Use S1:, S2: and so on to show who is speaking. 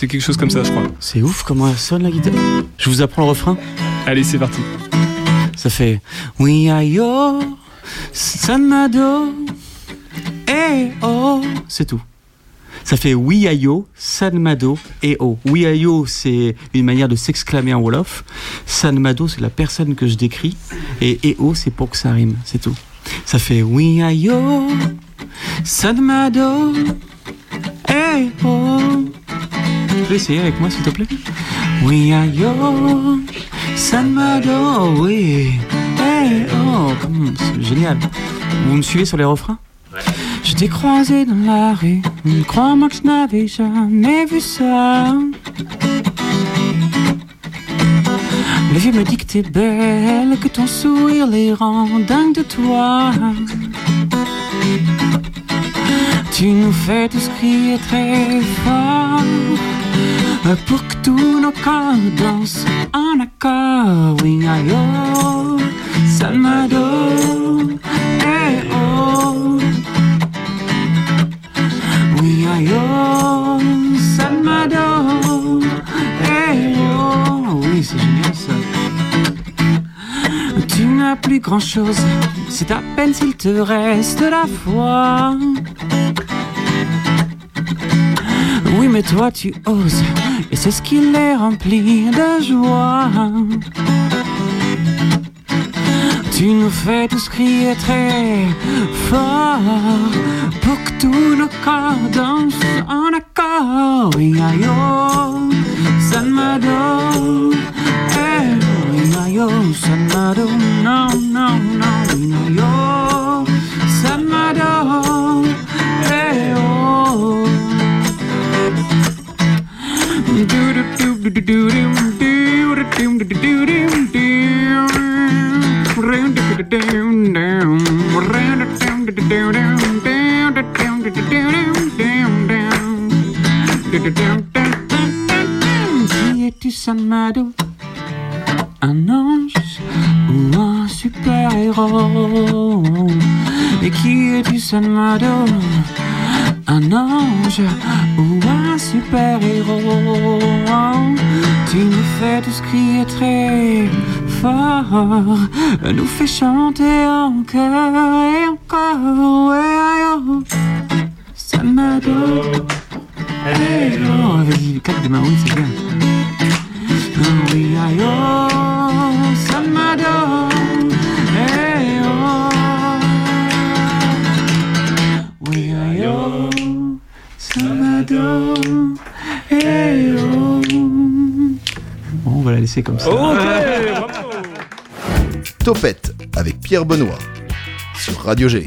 S1: C'est quelque chose comme ça, je crois.
S2: C'est ouf comment elle sonne la guitare. Je vous apprends le refrain
S1: Allez, c'est parti.
S2: Ça fait Oui, aïe, oh, Sanmado, eh, oh. C'est tout. Ça fait oui ayo, sanmado et oh. Oui ayo, c'est une manière de s'exclamer en wolof. Sanmado, c'est la personne que je décris. Et eh oh, c'est pour que ça rime. C'est tout. Ça fait oui ayo, sanmado, eh oh. Tu peux essayer avec moi, s'il te plaît Oui ayo, sanmado, oui, eh oh. C'est génial. Vous me suivez sur les refrains je t'ai croisé dans la rue, crois-moi que je n'avais jamais vu ça. Le vieux me dit que t'es belle, que ton sourire les rend dingues de toi. Tu nous fais tous crier très fort pour que tous nos corps dansent en accord. Oui, oh, Salvador, eh oh. Oui, oh, Salvador, eh oh. Oui, c'est génial ça. Tu n'as plus grand chose, c'est à peine s'il te reste la foi. Oui, mais toi tu oses, et c'est ce qui les remplit de joie. Tu nous fais tous crier très fort pour que tous nos corps dansent en accord. Oh, Salvador. Eh, Salvador. Non, non, non, oui, Qui es-tu, Sanmado Un ange ou un super-héros Et qui es-tu, Sanmado un ange ou un super-héros. Tu nous fais tous crier très fort, nous fais chanter encore et encore. Ouais, oh. Salvador. Hey, oh, vas-y, claque des mains, oui, c'est bien. Ah, Oui, aïe, oh, oh, oh. Bon, on va la laisser comme ça.
S1: Ok, bravo
S3: Topette avec Pierre Benoît sur Radio G.